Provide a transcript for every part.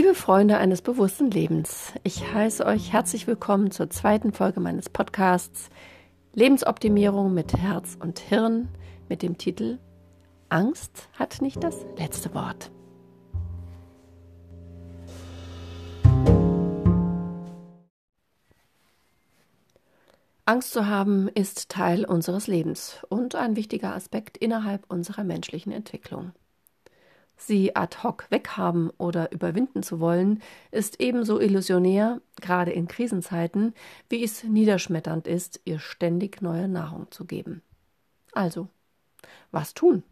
Liebe Freunde eines bewussten Lebens, ich heiße euch herzlich willkommen zur zweiten Folge meines Podcasts Lebensoptimierung mit Herz und Hirn mit dem Titel Angst hat nicht das letzte Wort. Angst zu haben ist Teil unseres Lebens und ein wichtiger Aspekt innerhalb unserer menschlichen Entwicklung. Sie ad hoc weghaben oder überwinden zu wollen, ist ebenso illusionär, gerade in Krisenzeiten, wie es niederschmetternd ist, ihr ständig neue Nahrung zu geben. Also, was tun?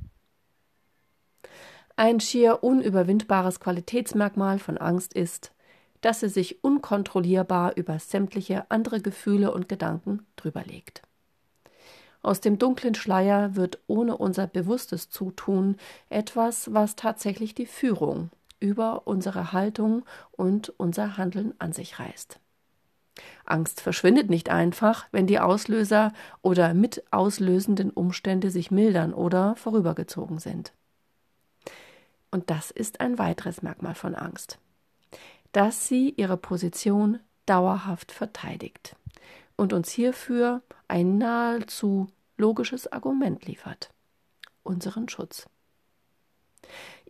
Ein schier unüberwindbares Qualitätsmerkmal von Angst ist, dass sie sich unkontrollierbar über sämtliche andere Gefühle und Gedanken drüberlegt. Aus dem dunklen Schleier wird ohne unser bewusstes Zutun etwas, was tatsächlich die Führung über unsere Haltung und unser Handeln an sich reißt. Angst verschwindet nicht einfach, wenn die Auslöser oder mit auslösenden Umstände sich mildern oder vorübergezogen sind. Und das ist ein weiteres Merkmal von Angst, dass sie ihre Position dauerhaft verteidigt und uns hierfür ein nahezu logisches Argument liefert unseren Schutz.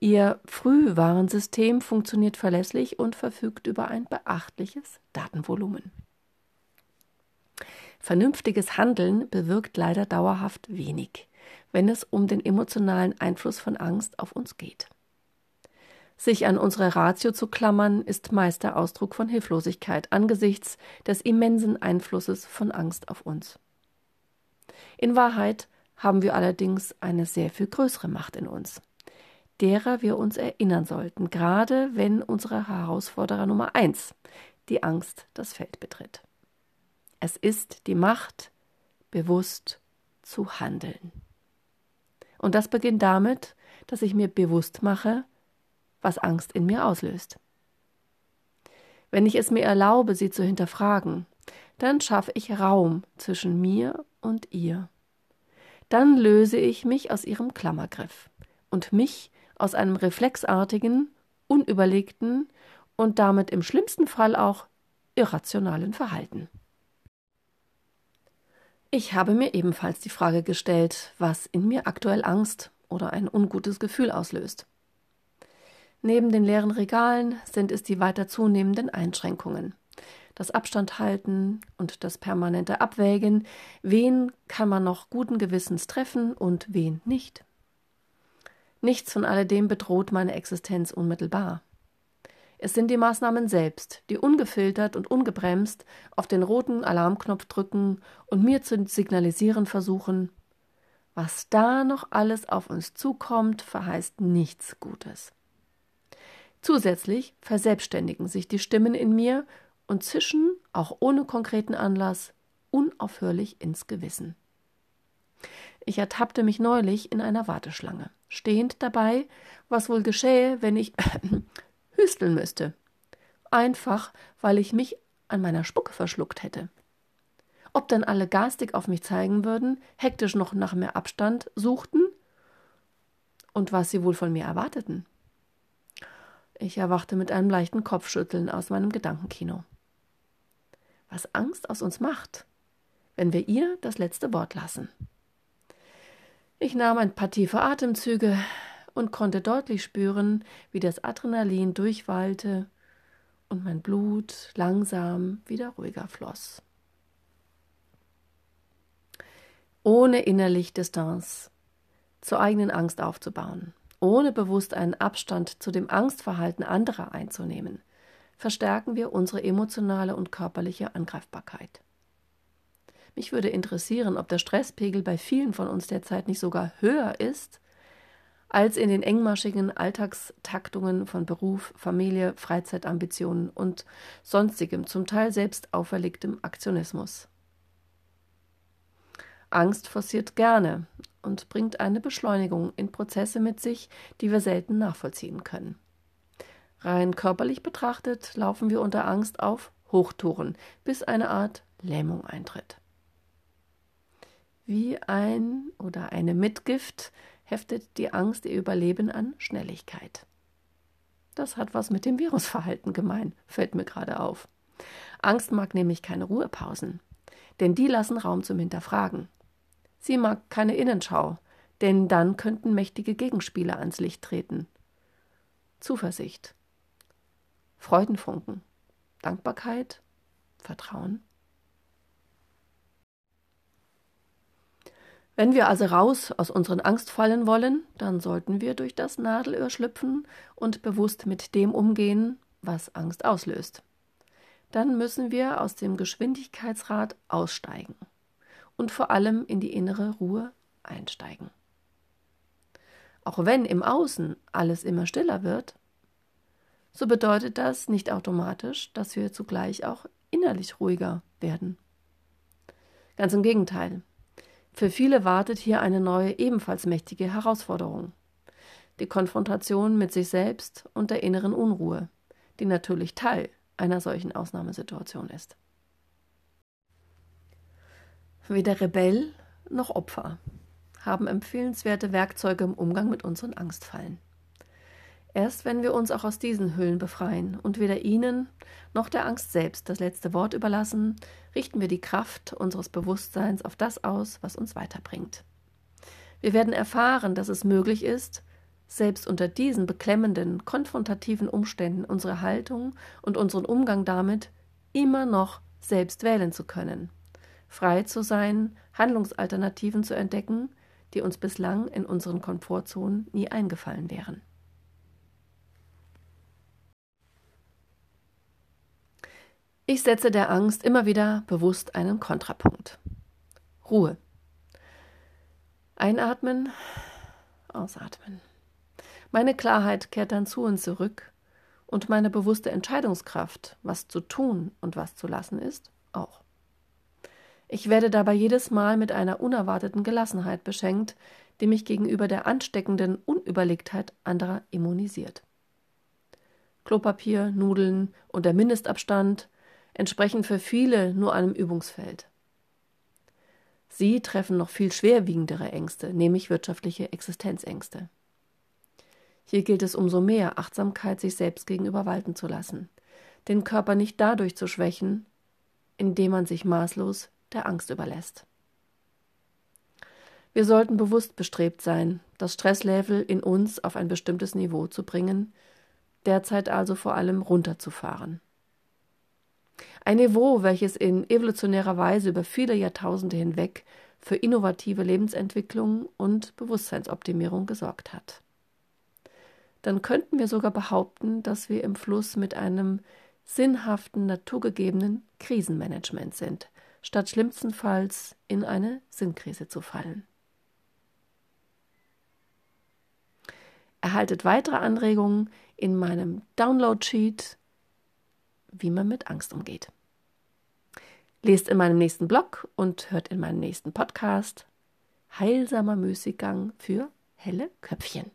Ihr Frühwarnsystem funktioniert verlässlich und verfügt über ein beachtliches Datenvolumen. Vernünftiges Handeln bewirkt leider dauerhaft wenig, wenn es um den emotionalen Einfluss von Angst auf uns geht. Sich an unsere Ratio zu klammern, ist meist der Ausdruck von Hilflosigkeit angesichts des immensen Einflusses von Angst auf uns. In Wahrheit haben wir allerdings eine sehr viel größere Macht in uns, derer wir uns erinnern sollten, gerade wenn unsere Herausforderer Nummer eins, die Angst, das Feld betritt. Es ist die Macht, bewusst zu handeln. Und das beginnt damit, dass ich mir bewusst mache, was Angst in mir auslöst. Wenn ich es mir erlaube, sie zu hinterfragen, dann schaffe ich Raum zwischen mir und ihr. Dann löse ich mich aus ihrem Klammergriff und mich aus einem reflexartigen, unüberlegten und damit im schlimmsten Fall auch irrationalen Verhalten. Ich habe mir ebenfalls die Frage gestellt, was in mir aktuell Angst oder ein ungutes Gefühl auslöst. Neben den leeren Regalen sind es die weiter zunehmenden Einschränkungen. Das Abstand halten und das permanente Abwägen, wen kann man noch guten Gewissens treffen und wen nicht. Nichts von alledem bedroht meine Existenz unmittelbar. Es sind die Maßnahmen selbst, die ungefiltert und ungebremst auf den roten Alarmknopf drücken und mir zu signalisieren versuchen, was da noch alles auf uns zukommt, verheißt nichts Gutes. Zusätzlich verselbstständigen sich die Stimmen in mir und zischen, auch ohne konkreten Anlass, unaufhörlich ins Gewissen. Ich ertappte mich neulich in einer Warteschlange, stehend dabei, was wohl geschähe, wenn ich hüsteln müsste. Einfach, weil ich mich an meiner Spucke verschluckt hätte. Ob dann alle garstig auf mich zeigen würden, hektisch noch nach mehr Abstand suchten und was sie wohl von mir erwarteten. Ich erwachte mit einem leichten Kopfschütteln aus meinem Gedankenkino. Was Angst aus uns macht, wenn wir ihr das letzte Wort lassen. Ich nahm ein paar tiefe Atemzüge und konnte deutlich spüren, wie das Adrenalin durchwallte und mein Blut langsam wieder ruhiger floss. Ohne innerlich Distanz zur eigenen Angst aufzubauen, ohne bewusst einen Abstand zu dem Angstverhalten anderer einzunehmen, verstärken wir unsere emotionale und körperliche Angreifbarkeit. Mich würde interessieren, ob der Stresspegel bei vielen von uns derzeit nicht sogar höher ist als in den engmaschigen Alltagstaktungen von Beruf, Familie, Freizeitambitionen und sonstigem, zum Teil selbst auferlegtem Aktionismus. Angst forciert gerne und bringt eine Beschleunigung in Prozesse mit sich, die wir selten nachvollziehen können. Rein körperlich betrachtet laufen wir unter Angst auf Hochtouren, bis eine Art Lähmung eintritt. Wie ein oder eine Mitgift heftet die Angst ihr Überleben an Schnelligkeit. das hat was mit dem Virusverhalten gemein, fällt mir gerade auf. Angst mag nämlich keine Ruhepausen, denn die lassen Raum zum Hinterfragen. Sie mag keine Innenschau, denn dann könnten mächtige Gegenspieler ans Licht treten. Zuversicht, Freudenfunken, Dankbarkeit, Vertrauen. Wenn wir also raus aus unseren Angstfallen wollen, dann sollten wir durch das Nadelöhr schlüpfen und bewusst mit dem umgehen, was Angst auslöst. Dann müssen wir aus dem Geschwindigkeitsrad aussteigen und vor allem in die innere Ruhe einsteigen. Auch wenn im Außen alles immer stiller wird, so bedeutet das nicht automatisch, dass wir zugleich auch innerlich ruhiger werden. Ganz im Gegenteil. Für viele wartet hier eine neue, ebenfalls mächtige Herausforderung. Die Konfrontation mit sich selbst und der inneren Unruhe, die natürlich Teil einer solchen Ausnahmesituation ist. Weder Rebell noch Opfer haben empfehlenswerte Werkzeuge im Umgang mit unseren Angstfallen. Erst wenn wir uns auch aus diesen Hüllen befreien und weder ihnen noch der Angst selbst das letzte Wort überlassen, richten wir die Kraft unseres Bewusstseins auf das aus, was uns weiterbringt. Wir werden erfahren, dass es möglich ist, selbst unter diesen beklemmenden, konfrontativen Umständen unsere Haltung und unseren Umgang damit immer noch selbst wählen zu können, frei zu sein, Handlungsalternativen zu entdecken, die uns bislang in unseren Komfortzonen nie eingefallen wären. Ich setze der Angst immer wieder bewusst einen Kontrapunkt. Ruhe. Einatmen, ausatmen. Meine Klarheit kehrt dann zu und zurück und meine bewusste Entscheidungskraft, was zu tun und was zu lassen ist, auch. Ich werde dabei jedes Mal mit einer unerwarteten Gelassenheit beschenkt, die mich gegenüber der ansteckenden Unüberlegtheit anderer immunisiert. Klopapier, Nudeln und der Mindestabstand, entsprechen für viele nur einem Übungsfeld. Sie treffen noch viel schwerwiegendere Ängste, nämlich wirtschaftliche Existenzängste. Hier gilt es umso mehr, Achtsamkeit sich selbst gegenüber walten zu lassen, den Körper nicht dadurch zu schwächen, indem man sich maßlos der Angst überlässt. Wir sollten bewusst bestrebt sein, das Stresslevel in uns auf ein bestimmtes Niveau zu bringen, derzeit also vor allem runterzufahren. Ein Niveau, welches in evolutionärer Weise über viele Jahrtausende hinweg für innovative Lebensentwicklung und Bewusstseinsoptimierung gesorgt hat. Dann könnten wir sogar behaupten, dass wir im Fluss mit einem sinnhaften, naturgegebenen Krisenmanagement sind, statt schlimmstenfalls in eine Sinnkrise zu fallen. Erhaltet weitere Anregungen in meinem Download-Sheet wie man mit Angst umgeht. Lest in meinem nächsten Blog und hört in meinem nächsten Podcast Heilsamer Müßiggang für helle Köpfchen.